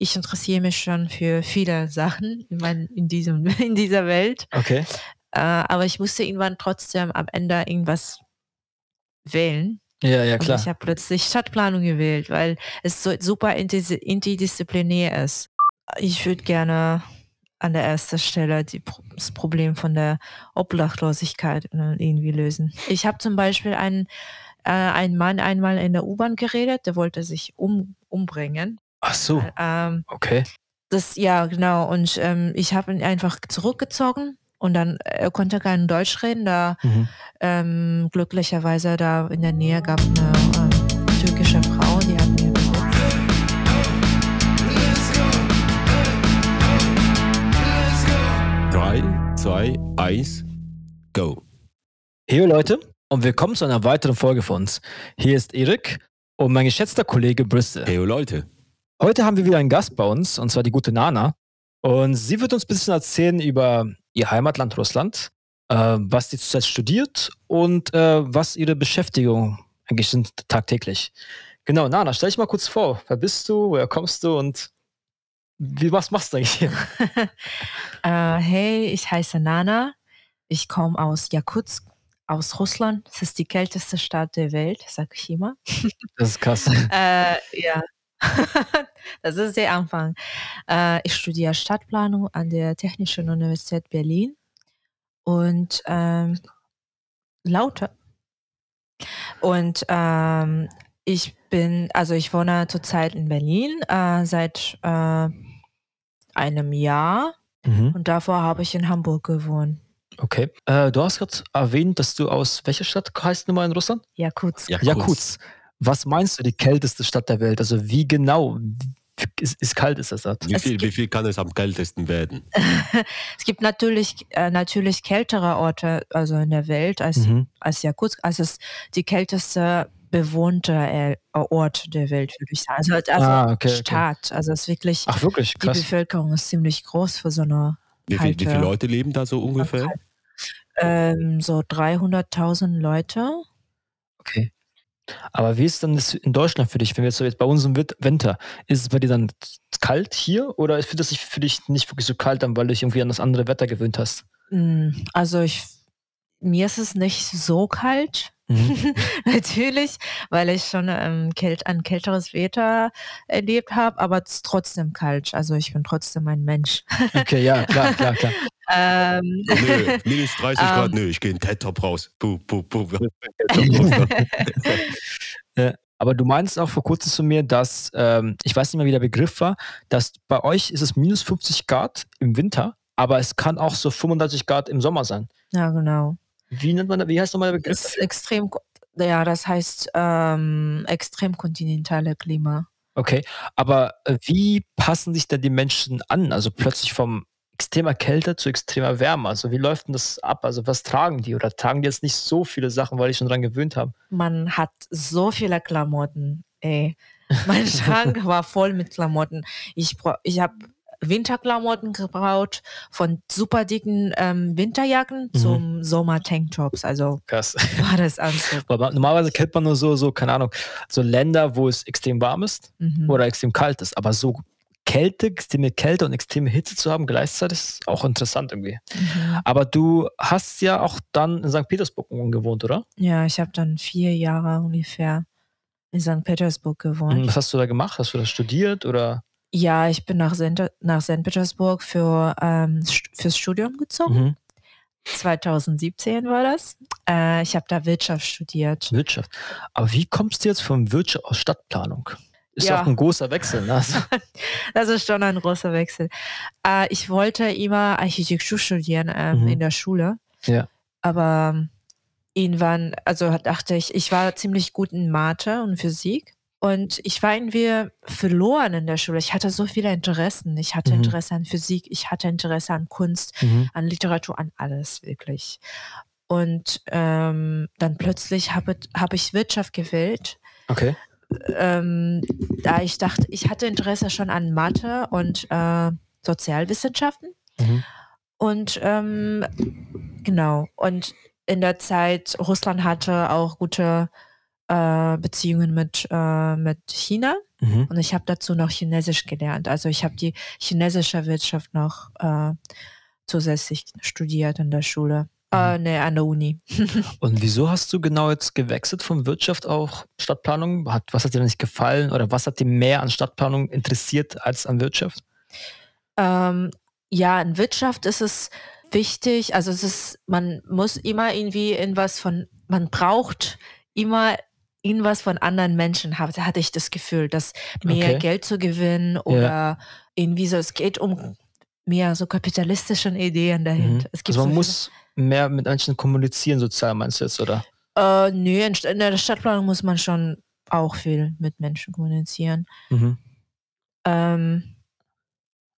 ich interessiere mich schon für viele Sachen in, mein, in, diesem, in dieser Welt. Okay. Äh, aber ich musste irgendwann trotzdem am Ende irgendwas wählen. Ja, ja, klar. Und ich habe plötzlich Stadtplanung gewählt, weil es so super interdisziplinär ist. Ich würde gerne an der ersten Stelle die, das Problem von der Obdachlosigkeit äh, irgendwie lösen. Ich habe zum Beispiel einen, äh, einen Mann einmal in der U-Bahn geredet, der wollte sich um, umbringen. Ach so. Ähm, okay. Das, ja, genau. Und ähm, ich habe ihn einfach zurückgezogen und dann, er konnte kein Deutsch reden, da Mhm. ähm, glücklicherweise da in der Nähe gab eine ähm, türkische Frau, die hat mir. Drei, zwei, eins, go. Hey Leute und willkommen zu einer weiteren Folge von uns. Hier ist Erik und mein geschätzter Kollege Bristol. Hey Leute. Heute haben wir wieder einen Gast bei uns und zwar die gute Nana. Und sie wird uns ein bisschen erzählen über ihr Heimatland Russland, äh, was sie zurzeit studiert und äh, was ihre Beschäftigung eigentlich sind tagtäglich. Genau, Nana, stell dich mal kurz vor. Wer bist du? Woher kommst du? Und wie, was machst du eigentlich hier? Äh, hey, ich heiße Nana. Ich komme aus Jakutsk, aus Russland. Das ist die kälteste Stadt der Welt, sag ich immer. Das ist krass. Äh, ja, das ist der Anfang. Äh, ich studiere Stadtplanung an der Technischen Universität Berlin und ähm, Laute. Und ähm, ich bin, also ich wohne zurzeit in Berlin äh, seit äh, einem Jahr Mhm. und davor habe ich in Hamburg gewohnt. Okay. Äh, du hast gerade erwähnt, dass du aus welcher Stadt heißt nochmal in Russland? Jakutsk. Jakutsk. Jakutsk. Was meinst du, die kälteste Stadt der Welt? Also wie genau ist, ist kalt ist das dort? Wie viel, wie viel kann es am kältesten werden? es gibt natürlich, äh, natürlich kältere Orte also in der Welt als, Mhm. als Jakutsk. Also es ist die kälteste bewohnte äh, Ort der Welt, würde ich sagen. Also, also Ah, okay, okay. Stadt. Also es ist wirklich, Ach wirklich, die krass. Bevölkerung ist ziemlich groß für so eine Wie, viel, wie viele Leute leben da so ungefähr? ähm, so 300.000 Leute. Aber wie ist denn das in Deutschland für dich, wenn wir jetzt so jetzt bei uns im Winter, ist es bei dir dann kalt hier oder fühlt es sich für dich nicht wirklich so kalt an, weil du dich irgendwie an das andere Wetter gewöhnt hast? Mm, Also ich, mir ist es nicht so kalt. Mhm. Natürlich, weil ich schon ähm, kält, ein kälteres Wetter erlebt habe, aber es ist trotzdem kalt. Also ich bin trotzdem ein Mensch. Okay, ja, klar, klar, klar. ähm, Nö, minus 30 Grad, Ähm. nö, ich gehe in TED Top raus. Puh, puh, puh. Aber du meinst auch vor kurzem zu mir, dass, ähm, ich weiß nicht mehr, wie der Begriff war, dass bei euch ist es minus 50 Grad im Winter, aber es kann auch so 35 Grad im Sommer sein. ja, genau. Wie nennt man das? Wie heißt nochmal der Begriff? Das ist extrem, ja, das heißt ähm, extrem kontinentale Klima. Okay, aber äh, wie passen sich denn die Menschen an? Also plötzlich vom extremer Kälte zu extremer Wärme. Also wie läuft denn das ab? Also was tragen die? Oder tragen die jetzt nicht so viele Sachen, weil die schon dran gewöhnt haben? Man hat so viele Klamotten. Ey. Mein Schrank war voll mit Klamotten. Ich, ich habe Winterklamotten gebraucht, von super dicken ähm, Winterjacken Mhm. zum Sommer-Tanktops. Also Krass. war das Anzug. Normalerweise kennt man nur so, so, keine Ahnung, so Länder, wo es extrem warm ist Mhm. oder extrem kalt ist. Aber so Kälte, extreme Kälte und extreme Hitze zu haben gleichzeitig ist auch interessant irgendwie. Mhm. Aber du hast ja auch dann in St. Petersburg gewohnt, oder? Ja, ich habe dann vier Jahre ungefähr in St. Petersburg gewohnt. Was hast du da gemacht? Hast du das studiert oder? Ja, ich bin nach St. nach St. Petersburg für, ähm, fürs Studium gezogen. Mhm. 2017 war das. Äh, ich habe da Wirtschaft studiert. Wirtschaft. Aber wie kommst du jetzt von Wirtschaft aus Stadtplanung? Ist Ja. auch ein großer Wechsel. Ne? Das ist schon ein großer Wechsel. Äh, ich wollte immer Architektur studieren ähm, Mhm. in der Schule. Ja. Aber ähm, irgendwann, also dachte ich, ich war ziemlich gut in Mathe und Physik. Und ich war irgendwie verloren in der Schule. Ich hatte so viele Interessen. Ich hatte Mhm. Interesse an Physik, ich hatte Interesse an Kunst, mhm. an Literatur, an alles wirklich. Und ähm, dann plötzlich habe hab ich Wirtschaft gewählt Okay. Ähm, da ich dachte, ich hatte Interesse schon an Mathe und äh, Sozialwissenschaften. Mhm. Und ähm, genau, und in der Zeit, Russland hatte auch gute äh, Beziehungen mit, äh, mit China. Mhm. Und ich habe dazu noch Chinesisch gelernt. Also ich habe die chinesische Wirtschaft noch äh, zusätzlich studiert in der Schule. Äh, nee, an der Uni. Und wieso hast du genau jetzt gewechselt von Wirtschaft auf Stadtplanung? Hat, was hat dir nicht gefallen oder was hat dir mehr an Stadtplanung interessiert als an Wirtschaft? Ähm, ja, in Wirtschaft ist es wichtig, also es ist, man muss immer irgendwie irgendwas von, man braucht immer irgendwas von anderen Menschen, hatte, hatte ich das Gefühl, dass mehr Okay. Geld zu gewinnen oder irgendwie so, es geht um mehr so kapitalistischen Ideen Mhm. dahinter. Es gibt Also man so muss mehr mit Menschen kommunizieren sozial, meinst du jetzt, oder? äh, nö, in, in der Stadtplanung muss man schon auch viel mit Menschen kommunizieren. Mhm. Ähm,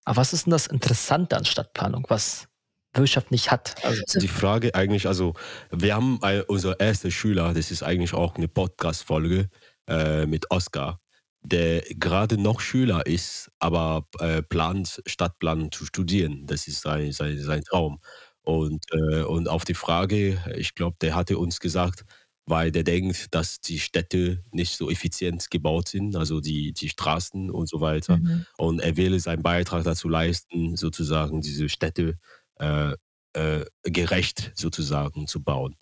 Aber was ist denn das Interessante an Stadtplanung, was Wirtschaft nicht hat? Also, Die Frage eigentlich, also wir haben ein, unser erster Schüler, das ist eigentlich auch eine Podcast-Folge äh, mit Oscar, der gerade noch Schüler ist, aber äh, plant, Stadtplan zu studieren. Das ist sein, sein, sein Traum. Und, äh, und auf die Frage, ich glaube, der hatte uns gesagt, weil der denkt, dass die Städte nicht so effizient gebaut sind, also die, die Straßen und so weiter. mhm. Und er will seinen Beitrag dazu leisten, sozusagen diese Städte äh, äh, gerecht sozusagen zu bauen.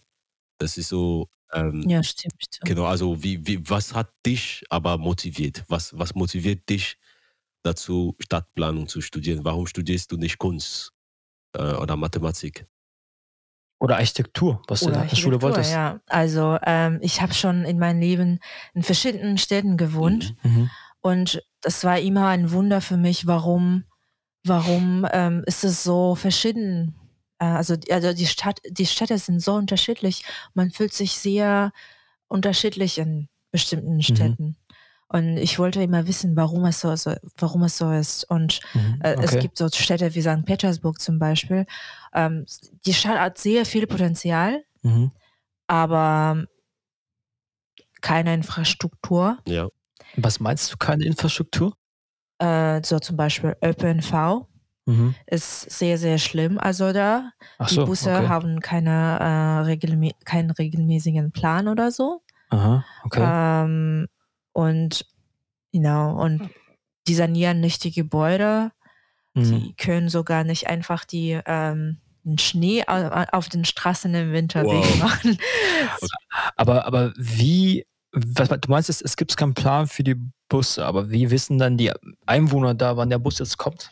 Das ist so, ähm, Ja, stimmt. stimmt. genau, also wie, wie, was hat dich aber motiviert? Was, was motiviert dich dazu, Stadtplanung zu studieren? Warum studierst du nicht Kunst äh, oder Mathematik? oder Architektur, was du Oder in der Schule wolltest. Ja, also ähm, ich habe schon in meinem Leben in verschiedenen Städten gewohnt Mhm. und das war immer ein Wunder für mich, warum, warum ähm, ist es so verschieden? Äh, also, also die Stadt, die Städte sind so unterschiedlich. Man fühlt sich sehr unterschiedlich in bestimmten Städten. Und ich wollte immer wissen, warum es so, so warum es so ist. Und Mhm. äh, Es Okay. gibt so Städte wie St. Petersburg zum Beispiel. Ähm, die Stadt hat sehr viel Potenzial, Mhm. aber keine Infrastruktur. Ja, Was meinst du, keine Infrastruktur? Äh, so zum Beispiel ÖPNV Mhm. ist sehr, sehr schlimm. Also da, Ach die so, Busse okay. haben keine, äh, regelmä keinen regelmäßigen Plan oder so. Aha, okay. Ähm, und genau, und die sanieren nicht die Gebäude. Mhm. Die können sogar nicht einfach die ähm, den Schnee au- auf den Straßen im Winter Wow. wegmachen. Aber, aber wie, was, du meinst, es, es gibt keinen Plan für die Busse, aber wie wissen dann die Einwohner da, wann der Bus jetzt kommt?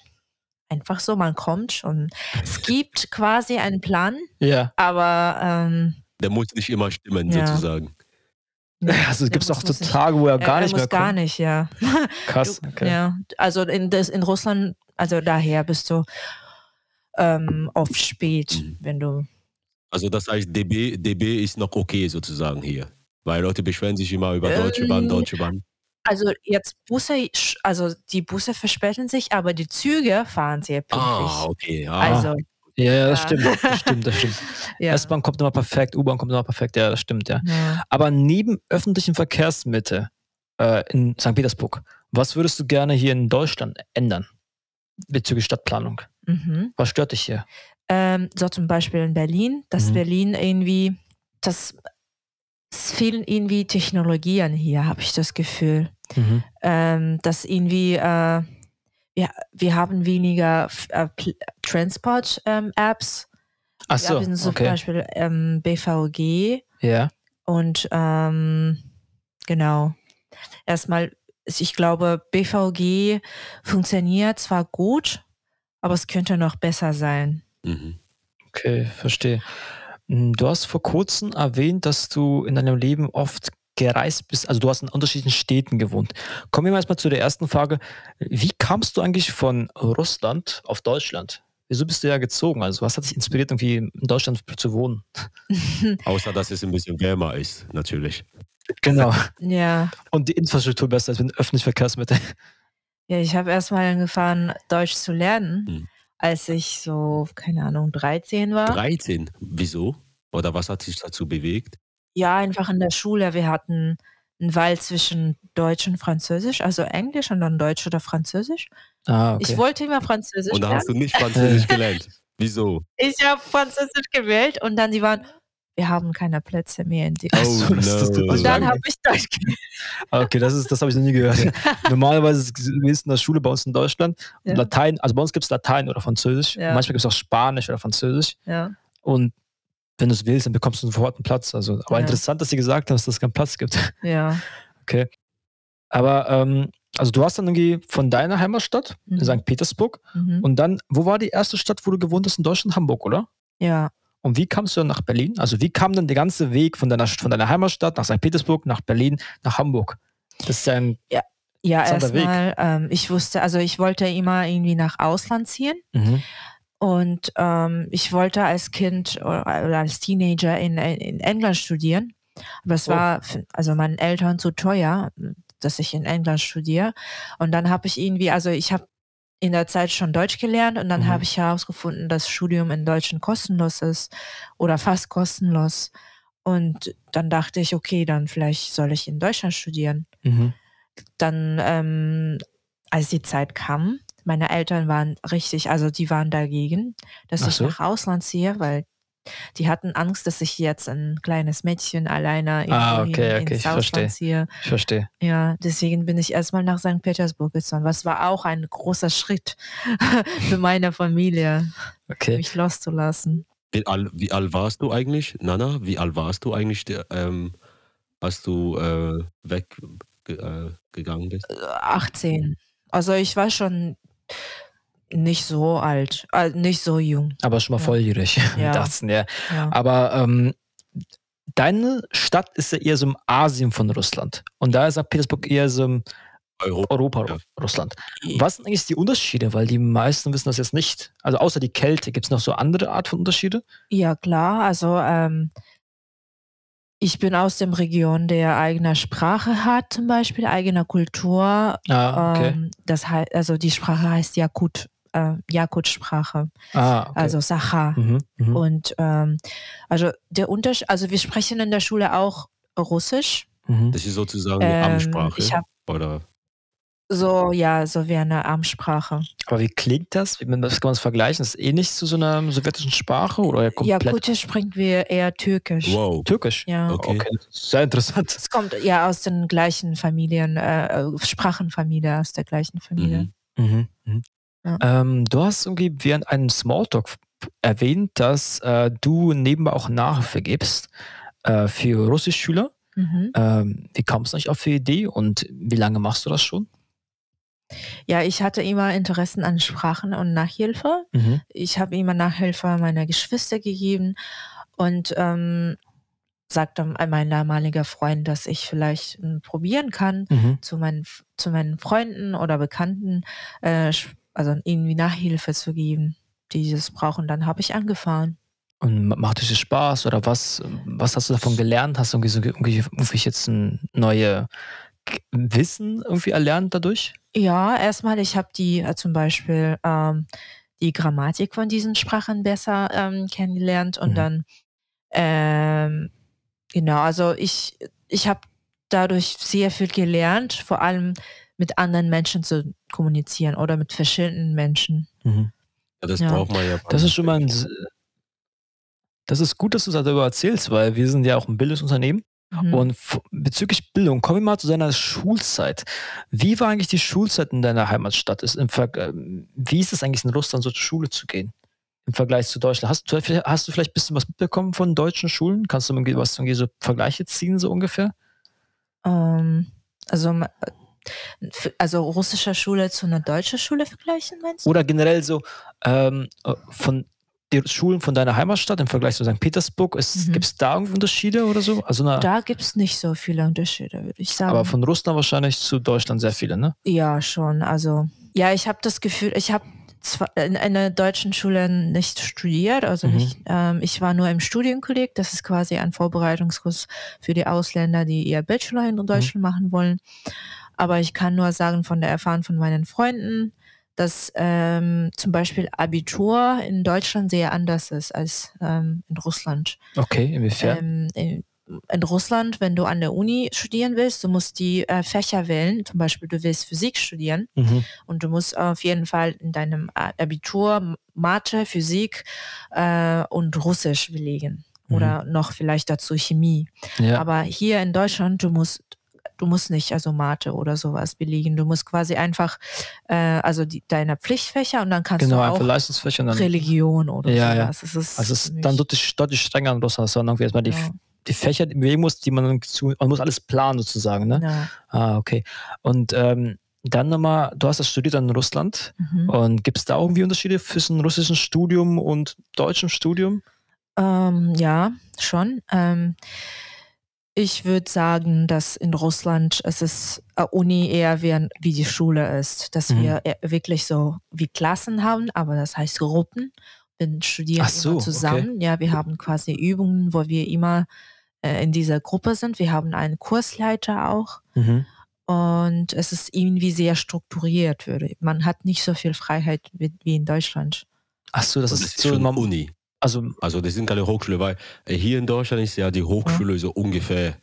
Einfach so, man kommt und es gibt quasi einen Plan, Ja. aber ähm, der muss nicht immer stimmen, Ja. sozusagen. nee, Also gibt es muss- auch so Tage, wo er er, gar er nicht muss mehr gar kommt. nicht, ja. Krass, Du, okay. Ja, also in, das, in Russland, also daher bist du ähm, oft spät, Mhm. wenn du. Also das heißt, DB, DB ist noch okay sozusagen hier. Weil Leute beschweren sich immer über Deutsche Bahn, Deutsche Bahn. Also jetzt Busse, also die Busse verspäten sich, aber die Züge fahren sehr pünktlich. Ah, okay. Ah, Also, Ja, ja, das Ja. stimmt, das stimmt, das stimmt. ja. S-Bahn kommt immer perfekt, U-Bahn kommt immer perfekt, ja, das stimmt, ja. ja. Aber neben öffentlichen Verkehrsmitteln äh, in St. Petersburg, was würdest du gerne hier in Deutschland ändern bezüglich Stadtplanung? Mhm. Was stört dich hier? Ähm, so zum Beispiel in Berlin, dass Mhm. Berlin irgendwie, das es fehlen irgendwie Technologien hier, habe ich das Gefühl. Mhm. Ähm, dass irgendwie, äh, wir, wir haben weniger äh, Transport-Apps. Ach wir so, haben zum okay. Beispiel ähm, BVG Ja. und ähm, genau. Erstmal, ich glaube, BVG funktioniert zwar gut, aber es könnte noch besser sein. mhm. Okay, verstehe. Mm, Du hast vor kurzem erwähnt, dass du in deinem Leben oft gereist bist, also du hast in unterschiedlichen Städten gewohnt. Kommen wir mal erstmal zu der ersten Frage. Wie kamst du eigentlich von Russland auf Deutschland? Wieso bist du ja gezogen? Also was hat dich inspiriert, irgendwie in Deutschland zu wohnen? Außer, dass es ein bisschen wärmer ist, natürlich. Genau. Ja, Und die Infrastruktur besser als mit öffentlichen Verkehrsmitteln. ja ich habe erstmal angefangen, Deutsch zu lernen, Hm. Als ich so, keine Ahnung, 13 war. 13. Wieso? Oder was hat dich dazu bewegt? Ja, einfach in der Schule. Wir hatten einen Wahl zwischen Deutsch und Französisch, also Englisch und dann Deutsch oder Französisch. Ah, okay. Ich wollte immer Französisch Und da lernen. hast du nicht Französisch gelernt. Wieso? Ich habe Französisch gewählt und dann sie waren, wir haben keine Plätze mehr in die Oh, so, das- das- no. das Und dann habe ich Deutsch gelernt. Okay, das, ist, das habe ich noch nie gehört. Normalerweise ist es in der Schule bei uns in Deutschland Ja. Latein, also bei uns gibt es Latein oder Französisch. Ja. Manchmal gibt es auch Spanisch oder Französisch. Ja. Und wenn du es willst, dann bekommst du sofort einen Platz. Also, aber Ja. interessant, dass sie gesagt haben, dass es keinen Platz gibt. ja. Okay. Aber, ähm, also du hast dann irgendwie von deiner Heimatstadt, Mhm. St. Petersburg, Mhm. und dann, wo war die erste Stadt, wo du gewohnt hast in Deutschland? Hamburg, oder? Ja. Und wie kamst du dann nach Berlin? Also wie kam dann der ganze Weg von deiner, von deiner Heimatstadt nach St. Petersburg, nach Berlin, nach Hamburg? Das ist ja ein, Ja, Weg. erstmal, ähm, ich wusste, also ich wollte immer irgendwie nach Ausland ziehen. mhm. Und ähm, ich wollte als Kind oder, oder als Teenager in, in England studieren. Aber es Oh. war also meinen Eltern zu teuer, dass ich in England studiere. Und dann habe ich irgendwie, also ich habe in der Zeit schon Deutsch gelernt und dann Mhm. habe ich herausgefunden, dass Studium in Deutschen kostenlos ist oder fast kostenlos. Und dann dachte ich, okay, dann vielleicht soll ich in Deutschland studieren Mhm. dann, ähm, als die Zeit kam, meine Eltern waren richtig, also die waren dagegen, dass Ach ich so. nach Ausland ziehe, weil die hatten Angst, dass ich jetzt ein kleines Mädchen alleine Ah, okay, okay, ins ich verstehe. Ausland ziehe. Ich verstehe. Ja, deswegen bin ich erstmal nach St. Petersburg gezogen. Was war auch ein großer Schritt für meine Familie, Okay. mich loszulassen. Wie alt, wie alt warst du eigentlich, Nana? Wie alt warst du eigentlich, ähm, als du äh, weggegangen äh, bist? Äh, 18. Also ich war schon nicht so alt, äh, nicht so jung. Aber schon mal Ja. volljährig. Ja. 18, ja. Ja. Aber ähm, deine Stadt ist ja eher so im Asien von Russland. Und da ist St. Petersburg eher so im Europa. Europa, Ja. Russland. Was sind eigentlich die Unterschiede? Weil die meisten wissen das jetzt nicht. Also außer die Kälte, gibt es noch so andere Art von Unterschiede? Ja, klar. Also ähm, ich bin aus dem Region, der eigene Sprache hat, zum Beispiel, eigene Kultur. Ah, okay. Ähm, das heißt, also die Sprache heißt Jakut, äh, Jakut-Sprache, ah, okay. also Sacha. mhm, mhm. Und ähm, also der Unterschied, also wir sprechen in der Schule auch Russisch. mhm. Das ist sozusagen eine Ähm, Amtssprache. ich oder? so, ja, so wie eine Amtssprache. Aber wie klingt das? Wie man, das kann man es vergleichen? Ist es ähnlich zu so einer sowjetischen Sprache oder komplett Jakutisch sprechen wir eher Türkisch. Wow. türkisch? Ja. Okay. Sehr interessant. Es kommt ja aus den gleichen Familien, äh, äh, Sprachenfamilie, aus der gleichen Familie. Mhm. Mhm. Ja. Ähm, du hast irgendwie während einem Smalltalk erwähnt, dass äh, du nebenbei auch Nachhilfe gibst äh, für Russischschüler. Mhm. Ähm, wie kamst du eigentlich auf die Idee und wie lange machst du das schon? Ja, ich hatte immer Interessen an Sprachen und Nachhilfe. Mhm. Ich habe immer Nachhilfe meiner Geschwister gegeben und ähm, sagte mein damaliger Freund, dass ich vielleicht ähm, probieren kann, Mhm. zu meinen, zu meinen Freunden oder Bekannten, äh, also irgendwie Nachhilfe zu geben, die das brauchen. Dann habe ich angefangen. Und ma- macht es Spaß oder was, was hast du davon gelernt? Hast du irgendwie, so, irgendwie, irgendwie jetzt ein neue K- Wissen irgendwie erlernt dadurch? Ja, erstmal, ich habe die äh, zum Beispiel ähm, die Grammatik von diesen Sprachen besser ähm, kennengelernt und Mhm. dann ähm, genau, also ich ich habe dadurch sehr viel gelernt, vor allem mit anderen Menschen zu kommunizieren oder mit verschiedenen Menschen. Mhm. Ja, das Ja. braucht man ja. Das ist schon mal ein, das ist gut, dass du darüber erzählst, weil wir sind ja auch ein Bildungsunternehmen. Mhm. Und bezüglich Bildung, kommen wir mal zu deiner Schulzeit. Wie war eigentlich die Schulzeit in deiner Heimatstadt? Ist ähm, wie ist es eigentlich in Russland so zur Schule zu gehen? Im Vergleich zu Deutschland. Hast du, hast du vielleicht ein bisschen was mitbekommen von deutschen Schulen? Kannst du irgendwie was irgendwie so Vergleiche ziehen, so ungefähr? ähm, also also russische Schule zu einer deutschen Schule vergleichen, meinst du? Oder generell so ähm, äh, von den Schulen von deiner Heimatstadt im Vergleich zu St. Petersburg, Mhm. gibt es da Unterschiede oder so? Also eine, Da gibt es nicht so viele Unterschiede, würde ich sagen. aber von Russland wahrscheinlich zu Deutschland sehr viele, ne? Ja, schon. Also, ja, ich habe das Gefühl, ich habe zwar in einer deutschen Schule nicht studiert, also Mhm. nicht, ähm, ich war nur im Studienkolleg, das ist quasi ein Vorbereitungskurs für die Ausländer, die ihr Bachelor in Deutschland machen wollen. Aber ich kann nur sagen von der Erfahrung von meinen Freunden, dass ähm, zum Beispiel Abitur in Deutschland sehr anders ist als ähm, in Russland. Okay, inwiefern? Ähm, in, in Russland, wenn du an der Uni studieren willst, du musst die äh, Fächer wählen. Zum Beispiel, du willst Physik studieren Mhm. und du musst auf jeden Fall in deinem A- Abitur Mathe, Physik äh, und Russisch belegen. Mhm. oder noch vielleicht dazu Chemie. Ja. Aber hier in Deutschland, du musst, du musst nicht also Mathe oder sowas belegen. Du musst quasi einfach, äh, also die, deine Pflichtfächer und dann kannst genau, du auch Leistungsfächer und dann. Religion oder Ja, ja. sowas. Es ist Also es ist dann deutlich, deutlich strenger in Russland, sondern irgendwie erstmal die, ja, die Fächer, die man wählen muss, die man dann zu, man muss alles planen sozusagen, ne? ja. Ah, okay. Und ähm, dann nochmal, du hast das studiert in Russland Mhm. und gibt es da irgendwie Unterschiede zwischen russischem Studium und deutschem Studium? Ähm, ja, schon. Ähm, ich würde sagen, dass in Russland es ist äh, Uni eher wie, wie die Schule ist, dass Mhm. wir eher wirklich so wie Klassen haben, aber das heißt Gruppen. Wir studieren Ach so, immer okay. zusammen. Ja, wir haben quasi Übungen, wo wir immer äh, in dieser Gruppe sind. Wir haben einen Kursleiter auch. Mhm. Und es ist irgendwie sehr strukturiert. Würde. Man hat nicht so viel Freiheit wie, wie in Deutschland. Ach so, das Das ist, ist so, Uni. Also Also das sind keine Hochschule, weil äh, hier in Deutschland ist ja die Hochschule so ungefähr,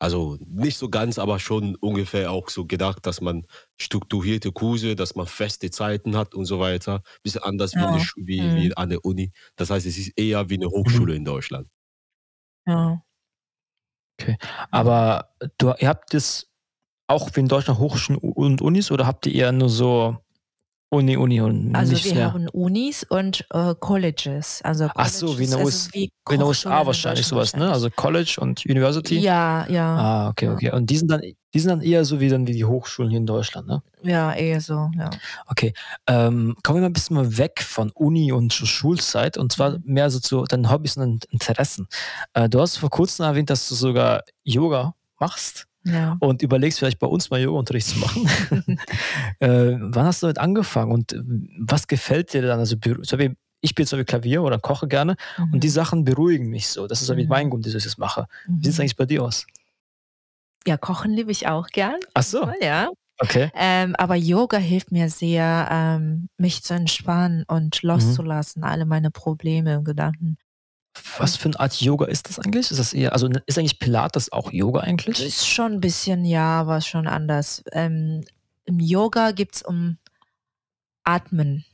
also nicht so ganz, aber schon ungefähr auch so gedacht, dass man strukturierte Kurse, dass man feste Zeiten hat und so weiter. Bisschen anders wie, Ja. eine, Schu- wie, Mhm. wie an der Uni. Das heißt, es ist eher wie eine Hochschule in Deutschland. Ja. Aber du, ihr habt das auch wie in Deutschland Hochschulen und Unis oder habt ihr eher nur so Uni, Uni und Also nicht wir mehr? haben Unis und äh, Colleges. Also Ach so, wie in also US- wie den Hochschulen USA in wahrscheinlich sowas, ne? Also College und University? Ja, ja, Ah, okay, Ja. okay. Und die sind dann, die sind dann eher so wie dann wie die Hochschulen hier in Deutschland, ne? ja, eher so, ja. Okay. Ähm, kommen wir mal ein bisschen mal weg von Uni und Schu- Schulzeit und zwar Mhm. mehr so zu deinen Hobbys und Interessen. Äh, du hast vor kurzem erwähnt, dass du sogar Yoga machst ja. und überlegst vielleicht bei uns mal Yoga-Unterricht zu machen. äh, wann hast du damit angefangen und was gefällt dir dann? Also ich spiele zum Beispiel Klavier oder koche gerne und die Sachen beruhigen mich so. Das ist so wie Mhm. mein Grund, dass ich das mache. Wie sieht es Mhm. eigentlich bei dir aus? Ja, kochen liebe ich auch gern. Ach so, Ja. okay. Ähm, aber Yoga hilft mir sehr, ähm, mich zu entspannen und Mhm. loszulassen, alle meine Probleme und Gedanken. Was für eine Art Yoga ist das eigentlich? Ist das eher, also ist eigentlich Pilates auch Yoga eigentlich? Ist schon ein bisschen, ja, aber schon anders. Ähm, Im Yoga geht es um Atmen,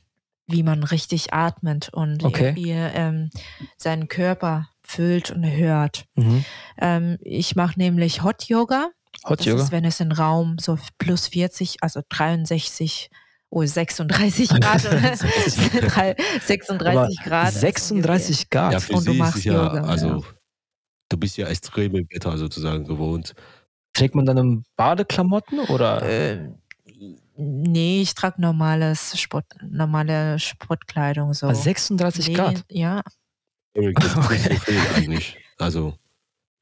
wie man richtig atmet und Okay. wie ähm, seinen Körper fühlt und hört. Mhm. Ähm, ich mache nämlich Hot Yoga. Hot Das Yoga? ist, wenn es im Raum so plus 40, also 63, oh 36 Grad, oder? Drei- 36 Grad. also 36 Grad. Ja, für Und du machst ja, Yoga, also du bist ja extreme Wetter sozusagen gewohnt. Trägt man dann im Badeklamotten oder? Äh, nee, ich trage normales Sport, normale Sportkleidung so. Ah, 36 Nee, Grad. Ja, Eric, das ist Okay. nicht so viel eigentlich. Also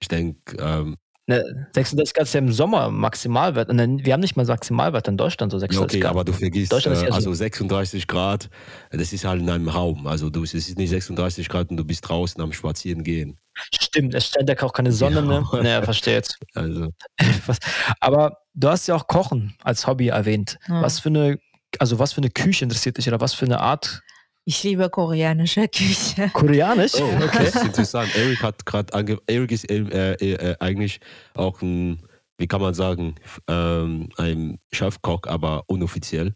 ich denke, ähm, Ne, 36 Grad ist ja im Sommer Maximalwert. Und dann, wir haben nicht mal Maximalwert in Deutschland, so ja, 36 okay, Grad. aber du vergisst, Deutschland äh, ja so- also 36 Grad, das ist halt in einem Raum. Also du, es ist nicht 36 Grad und du bist draußen am Spazieren gehen. Stimmt, es stellt ja auch keine Sonne, ne? Ja. Naja, verstehe jetzt. Also Aber du hast ja auch Kochen als Hobby erwähnt. Ja. Was für eine, also was für eine Küche interessiert dich oder was für eine Art? Ich liebe koreanische Küche. Koreanisch? Oh, Okay. das ist interessant. Eric hat gerade ange Eric ist äh, äh, äh, eigentlich auch ein, wie kann man sagen, ähm, ein Chefkoch, aber unoffiziell.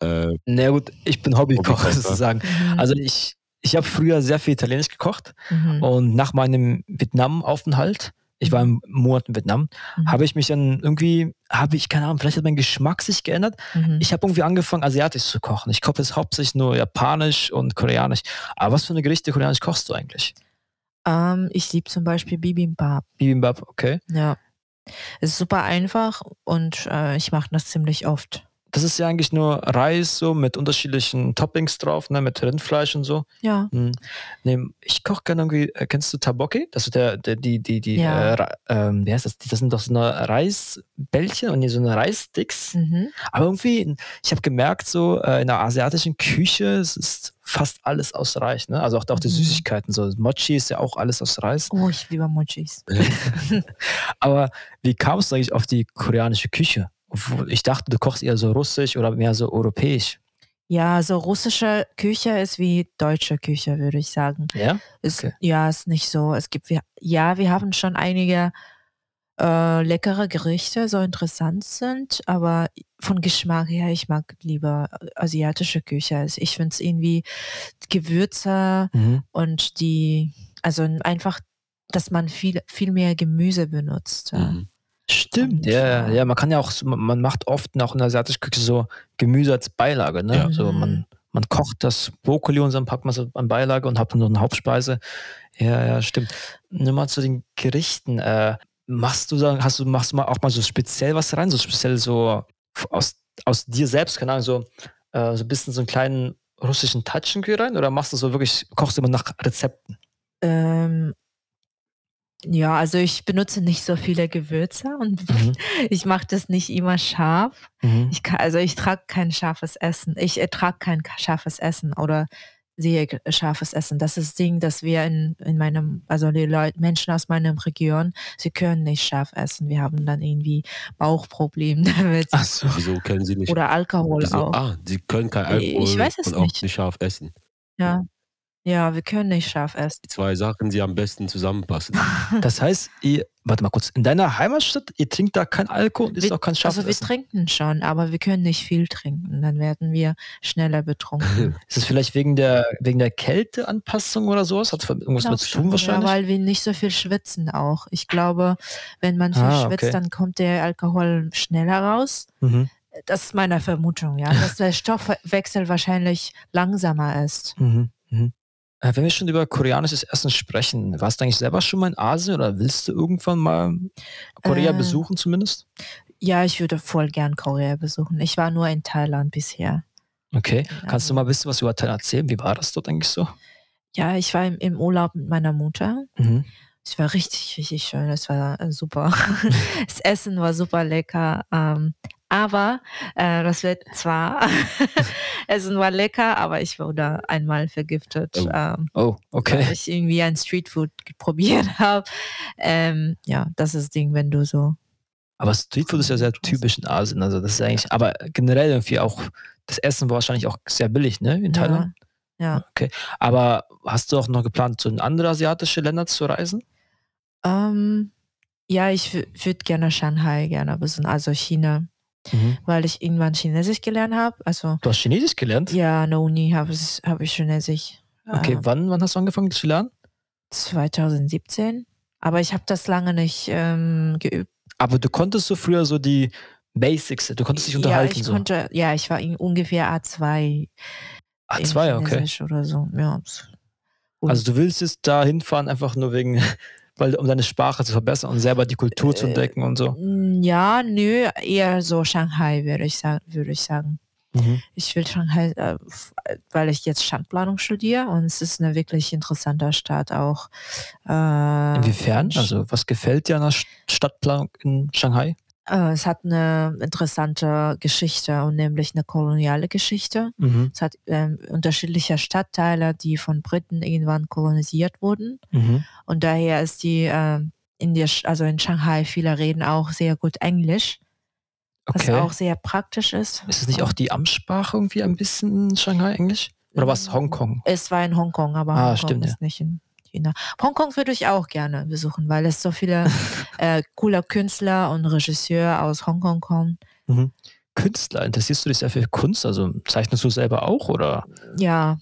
Äh, Na gut, ich bin Hobbykoch sozusagen. Mhm. Also ich, ich habe früher sehr viel Italienisch gekocht Mhm. und nach meinem Vietnam-Aufenthalt, ich war im Monat in Vietnam, Mhm. habe ich mich dann irgendwie, habe ich, keine Ahnung, vielleicht hat mein Geschmack sich geändert. Mhm. Ich habe irgendwie angefangen, asiatisch zu kochen. Ich koche jetzt hauptsächlich nur japanisch und koreanisch. Aber was für eine Gerichte koreanisch kochst du eigentlich? ähm, ich liebe zum Beispiel Bibimbap. Bibimbap, okay. Ja. Es ist super einfach und äh, ich mache das ziemlich oft. Das ist ja eigentlich nur Reis so mit unterschiedlichen Toppings drauf, ne, mit Rindfleisch und so. Ja. Hm. Nee, ich koche gerne irgendwie, äh, kennst du Taboki? Das ist der, der die, die, die, Ja. äh, ähm, wie heißt das? Das sind doch so eine Reisbällchen und so eine Reissticks. Mhm. Aber irgendwie, ich habe gemerkt, so äh, in der asiatischen Küche, es ist fast alles aus Reis, ne? Also auch, auch die Mhm. Süßigkeiten, so Mochi ist ja auch alles aus Reis. Oh, ich liebe Mochis. Aber wie kamst du eigentlich auf die koreanische Küche? Ich dachte, du kochst eher so russisch oder mehr so europäisch. Ja, so russische Küche ist wie deutsche Küche, würde ich sagen. Ja? Ist, Okay. Ja, ist nicht so. Es gibt, ja, wir haben schon einige äh, leckere Gerichte, so interessant sind, aber von Geschmack her, ich mag lieber asiatische Küche. Also Ich finde es irgendwie Gewürze Mhm. und die also einfach, dass man viel, viel mehr Gemüse benutzt. Mhm. Stimmt, ja, ja, man kann ja auch, so- man macht oft auch in der asiatischen Küche so Gemüse als Beilage, ne? Ja. So man, man kocht das Brokkoli und dann packt man es an Beilage und hat dann noch eine Hauptspeise. Ja, ja, stimmt. Nur mal zu den Gerichten. Äh, machst du sagen, hast du, machst du mal auch mal so speziell was rein, so speziell so aus, aus dir selbst, keine Ahnung, so, äh, so ein bisschen so einen kleinen russischen irgendwie rein? Oder machst du so wirklich, kochst du immer nach Rezepten? Ähm, ja, also ich benutze nicht so viele Gewürze und Mhm. ich mache das nicht immer scharf. Mhm. Ich kann, also ich trage kein scharfes Essen. Ich ertrage kein scharfes Essen oder sehr ge- scharfes Essen. Das ist das Ding, dass wir in, in meinem, also die Leute, Menschen aus meiner Region, sie können nicht scharf essen. Wir haben dann irgendwie Bauchprobleme damit. Ach so. Wieso können sie nicht? Oder Alkohol wieso, auch. ah, sie können kein Ich Alkohol weiß es und auch nicht. nicht scharf essen. Ja. Ja, wir können nicht scharf essen. Die zwei Sachen, die am besten zusammenpassen. Das heißt, ihr, warte mal kurz, in deiner Heimatstadt, ihr trinkt da kein Alkohol und isst Wir- auch kein scharfes Also wir Essen? trinken schon, aber wir können nicht viel trinken. Dann werden wir schneller betrunken. Ist es vielleicht wegen der, wegen der Kälteanpassung oder sowas? Hat es irgendwas Glaub mit zu schon, tun wahrscheinlich? Ja, weil wir nicht so viel schwitzen auch. Ich glaube, wenn man viel Ah, schwitzt, okay. dann kommt der Alkohol schneller raus. mhm. Das ist meine Vermutung, ja, dass der Stoffwechsel wahrscheinlich langsamer ist. Mhm. Mhm. Äh, wenn wir schon über koreanisches Essen sprechen, warst du eigentlich selber schon mal in Asien oder willst du irgendwann mal Korea Äh, besuchen zumindest? Ja, ich würde voll gern Korea besuchen. Ich war nur in Thailand bisher. Okay. Kannst du mal ein bisschen was über Thailand erzählen? Wie war das dort eigentlich so? Ja, ich war im, im Urlaub mit meiner Mutter. Mhm. Es war richtig, richtig schön. Es war äh, super. das Essen war super lecker. Ähm, aber äh, das wird zwar, Essen war lecker, aber ich wurde einmal vergiftet, Oh. ähm, Oh, okay. weil ich irgendwie ein Streetfood probiert habe. Ähm, ja, das ist das Ding, wenn du so. Aber Streetfood ist ja sehr typisch in Asien. Also das ist eigentlich, aber generell irgendwie auch, das Essen war wahrscheinlich auch sehr billig, ne? In Thailand. Ja, ja. Okay. Aber hast du auch noch geplant, so in andere asiatische Länder zu reisen? Ähm, ja, ich würde gerne Shanghai gerne besuchen, also China, weil ich irgendwann Chinesisch gelernt habe. Also Du hast Chinesisch gelernt? ja, an der Uni habe ich, hab ich Chinesisch. Okay, ähm, wann, wann hast du angefangen zu lernen? 2017. Aber ich habe das lange nicht ähm, geübt. Aber du konntest so früher so die Basics, du konntest dich unterhalten. Ja, ich so. konnte, ja, ich war ungefähr A2 Ach, in zwei, okay. Chinesisch oder so. Ja. Und- Also du willst jetzt da hinfahren, einfach nur wegen, weil um deine Sprache zu verbessern und selber die Kultur zu Äh, entdecken und so. Ja, nö, eher so Shanghai, würde ich sagen, würde ich sagen. Mhm. Ich will Shanghai, äh, weil ich jetzt Stadtplanung studiere und es ist eine wirklich interessante Stadt auch. Äh, Inwiefern? Also was gefällt dir an der St- Stadtplanung in Shanghai? Äh, es hat eine interessante Geschichte und nämlich eine koloniale Geschichte. Mhm. Es hat ähm, unterschiedliche Stadtteile, die von Briten irgendwann kolonisiert wurden. Mhm. Und daher ist die ähm, in der, Sch- also in Shanghai, viele reden auch sehr gut Englisch, was Okay. auch sehr praktisch ist. Ist es nicht auch die Amtssprache irgendwie ein bisschen in Shanghai Englisch? Oder was Hongkong? Es war in Hongkong, aber Ah, Hongkong stimmt, ist nicht in China. Hongkong würde ich auch gerne besuchen, weil es so viele äh, coole Künstler und Regisseure aus Hongkong kommen. Künstler, interessierst du dich sehr für Kunst? Also zeichnest du selber auch oder? Ja,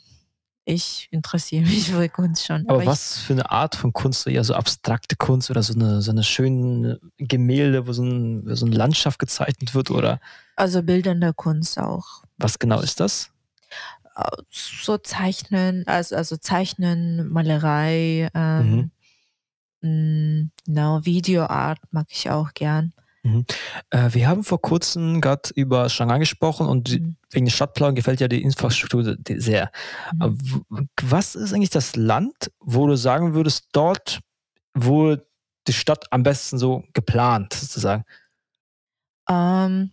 ich interessiere mich für Kunst schon. Aber ich, was für eine Art von Kunst? Eher so abstrakte Kunst oder so eine, so eine schöne Gemälde, wo so, ein, so eine Landschaft gezeichnet wird oder Also bildende Kunst auch. was genau ist das? Äh, So Zeichnen, also, also Zeichnen, Malerei, ähm, mh, genau, Videoart mag ich auch gern. Äh, wir haben vor kurzem gerade über Shanghai gesprochen und Mhm. wegen der Stadtplanung gefällt ja die Infrastruktur sehr. Mhm. W- was ist eigentlich das Land, wo du sagen würdest, dort, wo die Stadt am besten so geplant, sozusagen? Ähm,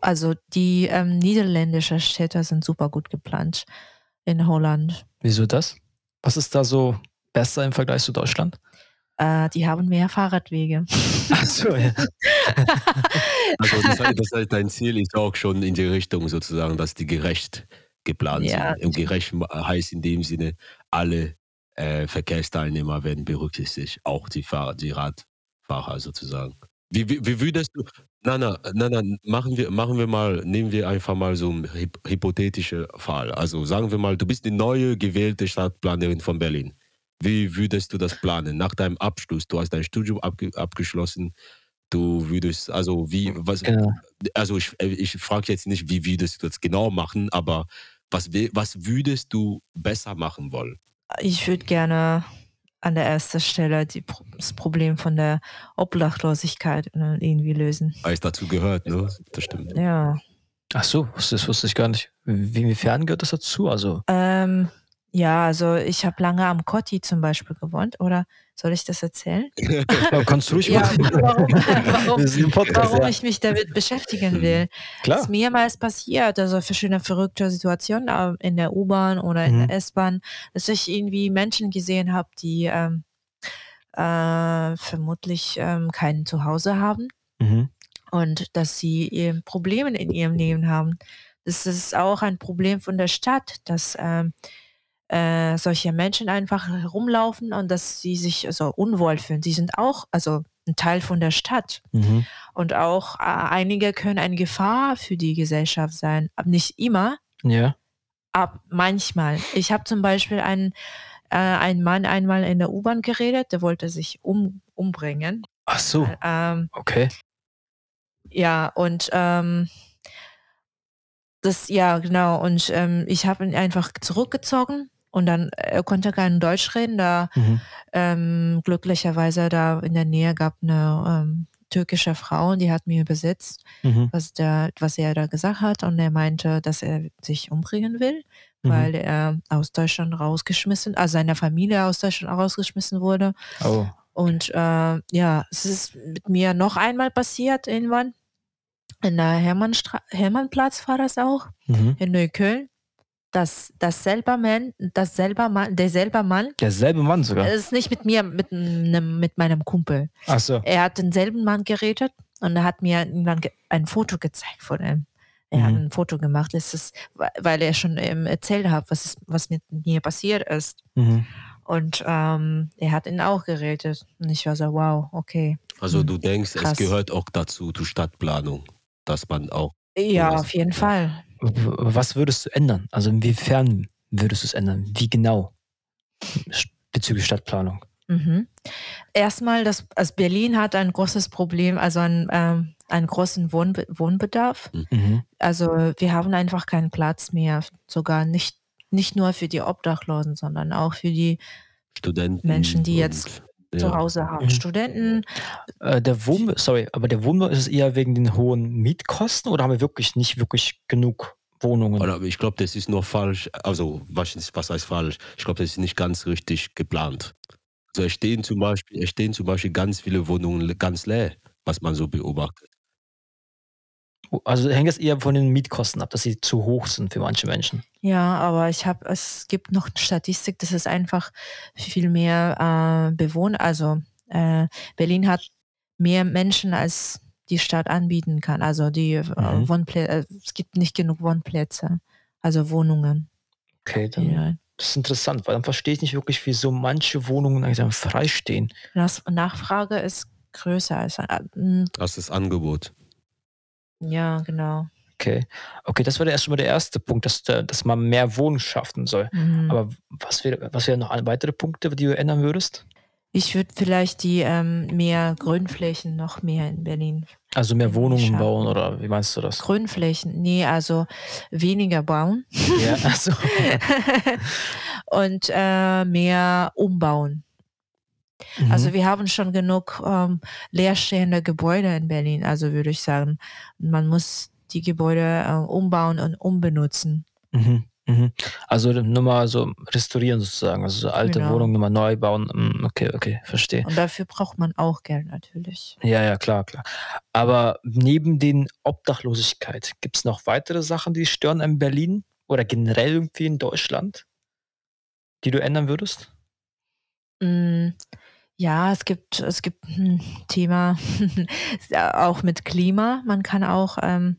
also die ähm, niederländischen Städte sind super gut geplant in Holland. Wieso das? Was ist da so besser im Vergleich zu Deutschland? Äh, die haben mehr Fahrradwege. Ach so, ja. Also das heißt, das heißt, dein Ziel ist auch schon in die Richtung sozusagen, dass die gerecht geplant Ja. sind. Und gerecht heißt in dem Sinne, alle äh, Verkehrsteilnehmer werden berücksichtigt, auch die Fahrer, die Radfahrer sozusagen. Wie, wie, wie würdest du, nein, nein, nein, nein, machen wir, machen wir mal, nehmen wir einfach mal so einen hyp hypothetischen Fall. Also sagen wir mal, du bist die neue gewählte Stadtplanerin von Berlin. Wie würdest du das planen? Nach deinem Abschluss, du hast dein Studium abge abgeschlossen, du würdest, also wie, was, Genau. also ich, ich frage jetzt nicht, wie würdest du das genau machen, aber was, was würdest du besser machen wollen? Ich würde gerne an der ersten Stelle die, das Problem von der Obdachlosigkeit äh, irgendwie lösen. Alles dazu gehört, ne? Das stimmt. Ja. Ach so, das wusste ich gar nicht. Wie- Inwiefern gehört das dazu? Also, Ähm, ja, also ich habe lange am Kotti zum Beispiel gewohnt, oder soll ich das erzählen? ja, kannst du ruhig Ja, machen. warum, warum, Podcast, warum ja. ich mich damit beschäftigen Mhm. will. Klar. ist mehrmals passiert, also verschiedene verrückte Situationen äh, in der U-Bahn oder in Mhm. der S-Bahn, dass ich irgendwie Menschen gesehen habe, die ähm, äh, vermutlich ähm, kein Zuhause haben Mhm. und dass sie Probleme in ihrem Leben haben. Das ist auch ein Problem von der Stadt, dass ähm, äh, solche Menschen einfach herumlaufen und dass sie sich so unwohl fühlen. Sie sind auch also ein Teil von der Stadt. Mhm. Und auch äh, einige können eine Gefahr für die Gesellschaft sein. Aber nicht immer, Ja. aber manchmal. Ich habe zum Beispiel einen, äh, einen Mann einmal in der U-Bahn geredet, der wollte sich um, umbringen. Ach so, Ähm, okay. ja, und ähm, das, ja, genau. Und ähm, ich habe ihn einfach zurückgezogen und dann, er konnte kein Deutsch reden, da Mhm. ähm, glücklicherweise da in der Nähe gab eine ähm, türkische Frau und die hat mir übersetzt. Mhm. was, der, was er da gesagt hat. Und er meinte, dass er sich umbringen will, Mhm. weil er aus Deutschland rausgeschmissen, also seiner Familie aus Deutschland rausgeschmissen wurde. Oh. Und äh, ja, es ist mit mir noch einmal passiert irgendwann. In der Hermannplatz war das auch, Mhm. in Neukölln. Das, das selber Mann, das selber Mann, der selber Mann, Derselbe Mann sogar. es ist nicht mit mir, mit, einem, mit meinem Kumpel. Ach so. Er hat denselben Mann geredet und er hat mir irgendwann ge ein Foto gezeigt von ihm. Er hat Mhm. ein Foto gemacht, das ist, weil- weil er schon ähm, erzählt hat, was, ist, was mit mir passiert ist. Mhm. Und ähm, er hat ihn auch geredet. Und ich war so, wow, okay. Also du denkst, krass. es gehört auch dazu, zur Stadtplanung, dass man auch, Ja, auf jeden ja. Fall. Was würdest du ändern? Also inwiefern würdest du es ändern? Wie genau? Bezüglich Stadtplanung. Mhm. Erstmal, das, also Berlin hat ein großes Problem, also einen, ähm, einen großen Wohnbe Wohnbedarf. Mhm. Also wir haben einfach keinen Platz mehr, sogar nicht, nicht nur für die Obdachlosen, sondern auch für die Studenten. Menschen, die jetzt zu ja. Hause haben. Mhm. Studenten, Äh, der Wohn, sorry, aber der Wohnbau ist es eher wegen den hohen Mietkosten oder haben wir wirklich nicht wirklich genug Wohnungen? Oder ich glaube, das ist nur falsch. Also, was, was heißt falsch? Ich glaube, das ist nicht ganz richtig geplant. Also, es stehen zum Beispiel, es stehen zum Beispiel ganz viele Wohnungen ganz leer, was man so beobachtet. Also hängt es eher von den Mietkosten ab, dass sie zu hoch sind für manche Menschen. ja, aber ich habe, es gibt noch eine Statistik, dass es einfach viel mehr äh, Bewohner, also äh, Berlin hat mehr Menschen, als die Stadt anbieten kann. Also die äh, Mhm. Wohnplä äh, es gibt nicht genug Wohnplätze, also Wohnungen. Okay, dann Ja. das ist interessant, weil dann verstehe ich nicht wirklich, wieso manche Wohnungen eigentlich dann frei stehen. Das Nachfrage ist größer als äh, Das ist das Angebot. Ja, genau. Okay. Okay, das wäre erst schon mal der erste Punkt, dass, da- dass man mehr Wohnungen schaffen soll. Mhm. Aber was wäre was wären noch weitere Punkte, die du ändern würdest? Ich würde vielleicht die ähm, mehr Grünflächen noch mehr in Berlin. Also mehr Wohnungen Schaffen. bauen oder wie meinst du das? Grünflächen, nee, also weniger bauen Ja, also, und äh, mehr umbauen. Also Mhm. wir haben schon genug ähm, leerstehende Gebäude in Berlin, also würde ich sagen, man muss die Gebäude äh, umbauen und umbenutzen. Mhm. Mhm. Also nur mal so restaurieren sozusagen, also so alte Genau. Wohnungen nochmal neu bauen. Mm, Okay, okay, verstehe. Und dafür braucht man auch Geld natürlich. Ja, ja, klar, klar. Aber neben den Obdachlosigkeit, gibt es noch weitere Sachen, die stören in Berlin oder generell irgendwie in Deutschland, die du ändern würdest? Mm, Ja, es gibt, es gibt ein Thema ja, auch mit Klima. Man kann auch ähm,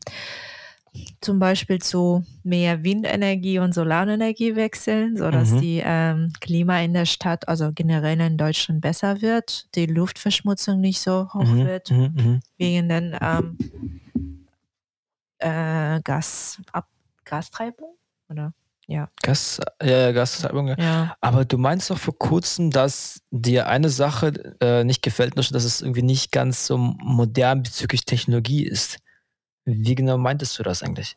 zum Beispiel zu mehr Windenergie und Solarenergie wechseln, sodass Mhm. die ähm, Klima in der Stadt, also generell in Deutschland besser wird, die Luftverschmutzung nicht so hoch Mhm, wird, mhm, mhm. wegen den ähm, äh, Gas, Ab, Gastreibung oder Ja. Gas, ja, Gasvertreibung. Ja. Aber du meinst doch vor kurzem, dass dir eine Sache äh, nicht gefällt, dass es irgendwie nicht ganz so modern bezüglich Technologie ist. Wie genau meintest du das eigentlich?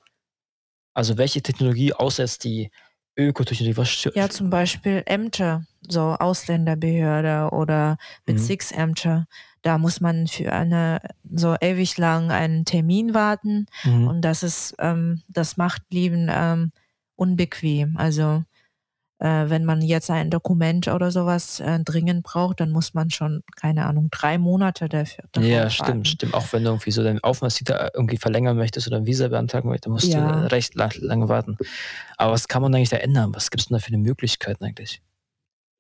Also welche Technologie, außer jetzt die Ökotechnologie, was stört? Ja, zum Beispiel Ämter, so Ausländerbehörde oder Mhm. Bezirksämter. Da muss man für eine so ewig lang einen Termin warten Mhm. und das ist, ähm, das macht Leben ähm, unbequem. Also äh, wenn man jetzt ein Dokument oder sowas äh, dringend braucht, dann muss man schon, keine Ahnung, drei Monate dafür. Ja, warten. stimmt, stimmt. Auch wenn du irgendwie so deinen Aufenthaltstitel irgendwie verlängern möchtest oder ein Visa beantragen möchtest, dann musst Ja. du recht lang, lange warten. Aber was kann man eigentlich da ändern? Was gibt es denn da für eine Möglichkeiten eigentlich?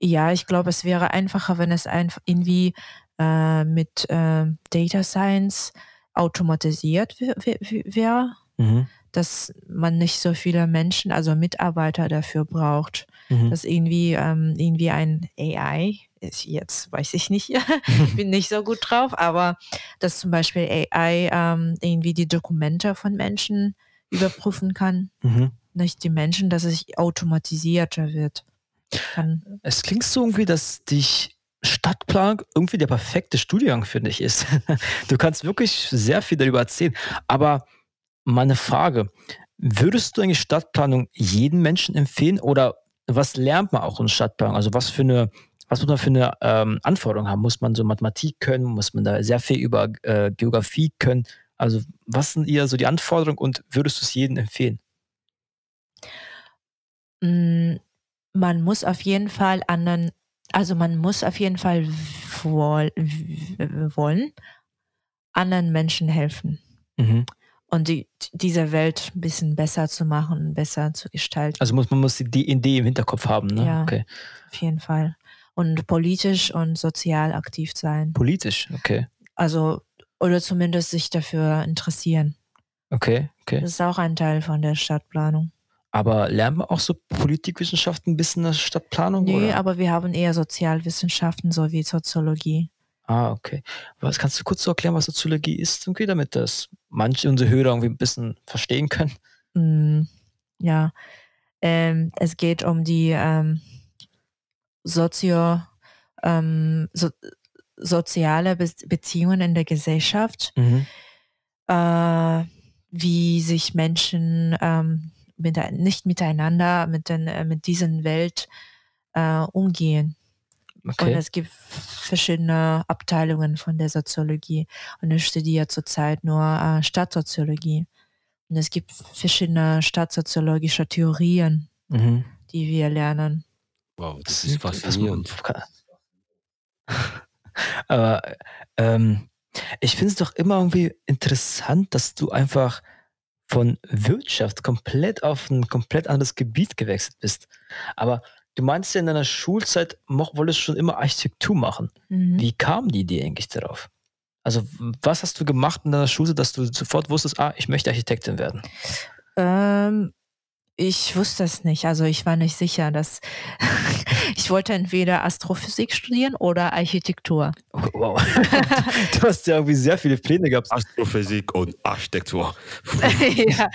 Ja, ich glaube, es wäre einfacher, wenn es einfach irgendwie äh, mit äh, Data Science automatisiert wär- wär- wär- wäre, Mhm. Dass man nicht so viele Menschen, also Mitarbeiter dafür braucht. Mhm. Dass irgendwie, ähm, irgendwie ein AI, ist jetzt weiß ich nicht, ich bin nicht so gut drauf, aber dass zum Beispiel AI ähm, irgendwie die Dokumente von Menschen überprüfen kann, Mhm. nicht die Menschen, dass es automatisierter wird. Kann. Es klingt so irgendwie, dass dich Stadtplanung irgendwie der perfekte Studiengang für dich ist. Du kannst wirklich sehr viel darüber erzählen. Aber meine Frage, würdest du eigentlich Stadtplanung jedem Menschen empfehlen oder was lernt man auch in Stadtplanung? Also was für eine, was muss man für eine ähm, Anforderung haben? Muss man so Mathematik können? Muss man da sehr viel über äh, Geografie können? Also was sind eher so die Anforderungen und würdest du es jedem empfehlen? Mm, Man muss auf jeden Fall anderen, also man muss auf jeden Fall woll, wollen, anderen Menschen helfen Mhm. Und die, diese Welt ein bisschen besser zu machen, besser zu gestalten. Also muss man muss die Idee im Hinterkopf haben, ne? Ja. Okay. Auf jeden Fall. Und politisch und sozial aktiv sein. Politisch, okay. Also, oder zumindest sich dafür interessieren. Okay, okay. Das ist auch ein Teil von der Stadtplanung. Aber lernt man auch so Politikwissenschaften ein bisschen in der Stadtplanung? Nee, oder? aber wir haben eher Sozialwissenschaften sowie Soziologie. Ah, okay. Was kannst du kurz so erklären, was Soziologie ist, irgendwie, damit das manche unsere Hörer irgendwie ein bisschen verstehen können? Mm, ja, ähm, es geht um die ähm, Sozio, ähm, so, soziale Be Beziehungen in der Gesellschaft, Mhm. äh, wie sich Menschen ähm, mit, nicht miteinander, mit, den, äh, mit diesen Welt äh, umgehen. Und Okay. es gibt verschiedene Abteilungen von der Soziologie. Und ich studiere zurzeit nur äh, Stadtsoziologie. Und es gibt verschiedene stadtsoziologische Theorien, Mhm. die wir lernen. Wow, das ist faszinierend. Aber ähm, ich finde es doch immer irgendwie interessant, dass du einfach von Wirtschaft komplett auf ein komplett anderes Gebiet gewechselt bist. Aber du meinst ja in deiner Schulzeit, wolltest du schon immer Architektur machen. Mhm. Wie kam die Idee eigentlich darauf? Also, was hast du gemacht in deiner Schule, dass du sofort wusstest, ah, ich möchte Architektin werden? Ähm, ich wusste es nicht. Also ich war nicht sicher, dass ich wollte entweder Astrophysik studieren oder Architektur. Oh, wow. du hast ja irgendwie sehr viele Pläne gehabt. Astrophysik und Architektur. ja.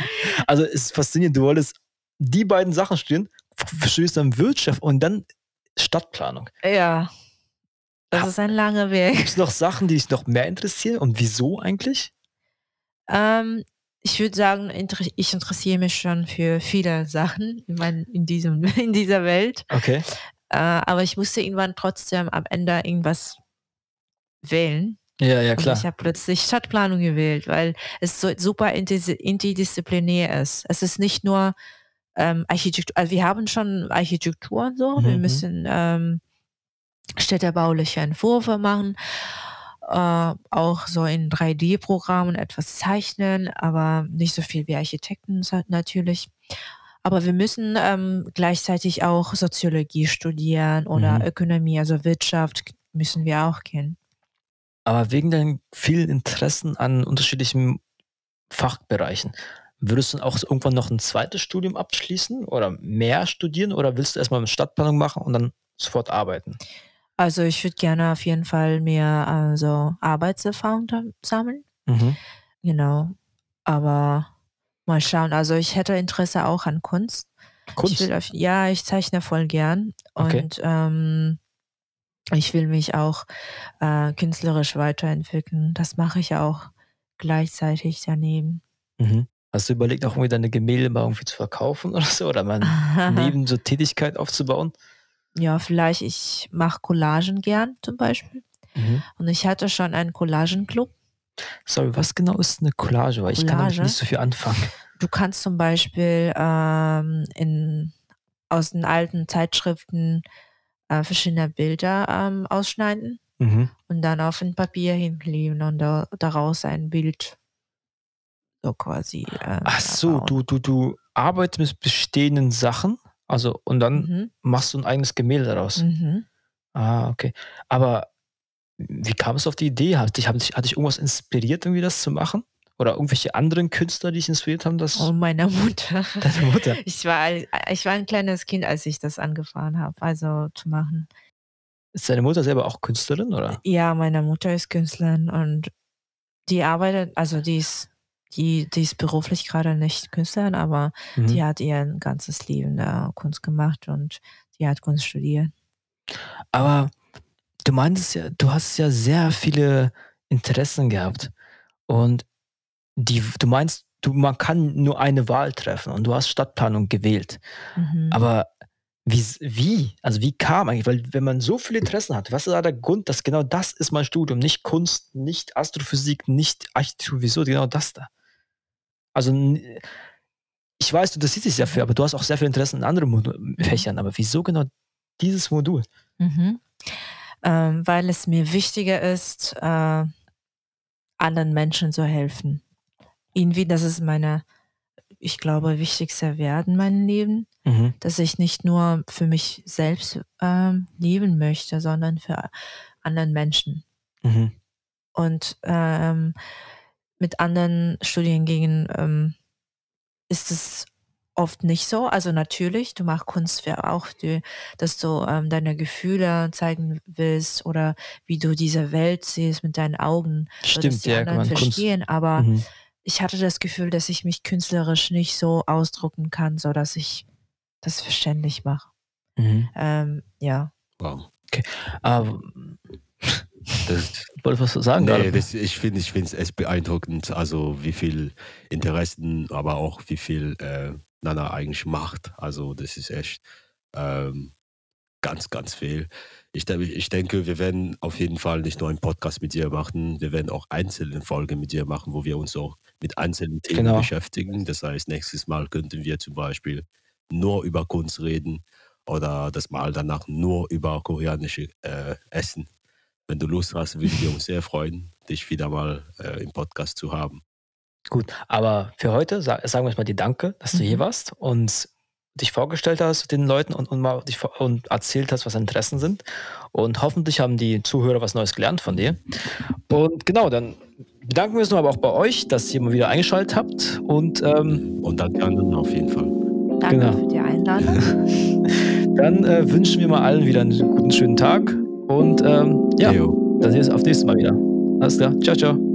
Also, es ist faszinierend. Du wolltest die beiden Sachen studieren, studierst dann Wirtschaft und dann Stadtplanung. ja. Das ist ein langer Weg. Gibt es noch Sachen, die dich noch mehr interessieren und wieso eigentlich? Ähm, ich würde sagen, ich interessiere mich schon für viele Sachen in, mein, in, diesem, in dieser Welt. Okay. Äh, aber ich musste irgendwann trotzdem am Ende irgendwas wählen. Ja, ja, Und klar. ich habe plötzlich Stadtplanung gewählt, weil es so super interdis- interdisziplinär ist. Es ist nicht nur ähm, Architektur, also wir haben schon Architektur und so, wir Mhm. müssen ähm, städtebauliche Entwürfe machen, äh, auch so in 3D-Programmen etwas zeichnen, aber nicht so viel wie Architekten natürlich. Aber wir müssen ähm, gleichzeitig auch Soziologie studieren oder Mhm. Ökonomie, also Wirtschaft müssen wir auch kennen. Aber wegen deinen vielen Interessen an unterschiedlichen Fachbereichen, würdest du dann auch irgendwann noch ein zweites Studium abschließen oder mehr studieren oder willst du erstmal eine Stadtplanung machen und dann sofort arbeiten? Also ich würde gerne auf jeden Fall mehr also Arbeitserfahrung sammeln. Mhm. Genau. Aber mal schauen. Also ich hätte Interesse auch an Kunst. Kunst? Ich auf, ja, ich zeichne voll gern Okay. und ähm, ich will mich auch äh, künstlerisch weiterentwickeln. Das mache ich auch gleichzeitig daneben. Mhm. Hast du überlegt, auch irgendwie deine Gemälde mal irgendwie zu verkaufen oder so? Oder mal neben so Tätigkeit aufzubauen? ja, vielleicht ich mache Collagen gern zum Beispiel. Mhm. Und ich hatte schon einen Collagenclub. Sorry, was genau ist eine Collage? Weil ich kann damit Collage? nicht so viel anfangen. Du kannst zum Beispiel ähm, in, aus den alten Zeitschriften äh, verschiedene Bilder ähm, ausschneiden Mhm. und dann auf ein Papier hinkleben und da, daraus ein Bild so quasi. Äh, Ach so, du, du, du arbeitest mit bestehenden Sachen, also und dann Mhm. machst du ein eigenes Gemälde daraus. Mhm. Ah, okay. Aber wie kam es auf die Idee? Hat dich, hat dich, hat dich irgendwas inspiriert, irgendwie das zu machen? Oder irgendwelche anderen Künstler, die dich inspiriert haben, das Und meiner Mutter. deine Mutter? Ich war, ich war ein kleines Kind, als ich das angefangen habe, also zu machen. Ist deine Mutter selber auch Künstlerin, oder? Ja, meine Mutter ist Künstlerin und die arbeitet, also die ist, die, die ist beruflich gerade nicht Künstlerin, aber Mhm. die hat ihr ganzes Leben äh, Kunst gemacht und die hat Kunst studiert. Aber du meintest ja, du hast ja sehr viele Interessen gehabt. Und die, du meinst, du, man kann nur eine Wahl treffen und du hast Stadtplanung gewählt. Mhm. Aber wie, wie? Also wie kam eigentlich? Weil wenn man so viele Interessen hat, was ist da der Grund, dass genau das ist mein Studium? Nicht Kunst, nicht Astrophysik, nicht Architektur, wieso genau das da? Also ich weiß, du interessierst dich sehr für, aber du hast auch sehr viel Interesse in anderen Modu- Fächern. Aber wieso genau dieses Modul? Mhm. Ähm, weil es mir wichtiger ist, äh, anderen Menschen zu helfen. Irgendwie, das ist meine, ich glaube, wichtigste Wert in meinem Leben, Mhm. dass ich nicht nur für mich selbst ähm, leben möchte, sondern für anderen Menschen. Mhm. Und ähm, mit anderen Studiengängen ähm, ist es oft nicht so. Also natürlich, du machst Kunst für auch, die, dass du ähm, deine Gefühle zeigen willst oder wie du diese Welt siehst mit deinen Augen, Stimmt, die ja, anderen man, Kunst. verstehen. Aber Mhm. ich hatte das Gefühl, dass ich mich künstlerisch nicht so ausdrucken kann, so dass ich das verständlich mache. Mhm. Ähm, ja. Wow. Aber, Das, wolltest du was sagen nee, das, ich finde ich finde es beeindruckend, also wie viel Interessen, aber auch wie viel äh, Nana eigentlich macht. Also das ist echt ähm, ganz, ganz viel. Ich, denke- ich denke, wir werden auf jeden Fall nicht nur einen Podcast mit dir machen, wir werden auch einzelne Folgen mit dir machen, wo wir uns auch mit einzelnen Themen Genau. beschäftigen. Das heißt, nächstes Mal könnten wir zum Beispiel nur über Kunst reden oder das Mal danach nur über koreanische äh, Essen. Wenn du Lust hast, würden wir uns sehr freuen, dich wieder mal äh, im Podcast zu haben. Gut, aber für heute sa sagen wir mal die Danke, dass du hier Mhm. warst und dich vorgestellt hast den Leuten und, und mal dich und erzählt hast, was deine Interessen sind. Und hoffentlich haben die Zuhörer was Neues gelernt von dir. Und genau, dann bedanken wir uns noch aber auch bei euch, dass ihr mal wieder eingeschaltet habt. Und ähm, Und danke an Nana auf jeden Fall. Danke Genau. für die Einladung. dann äh, wünschen wir mal allen wieder einen guten, schönen Tag. Und ähm, ja, Leo. dann sehen wir uns auf nächstes Mal wieder. Alles klar. Ciao, ciao.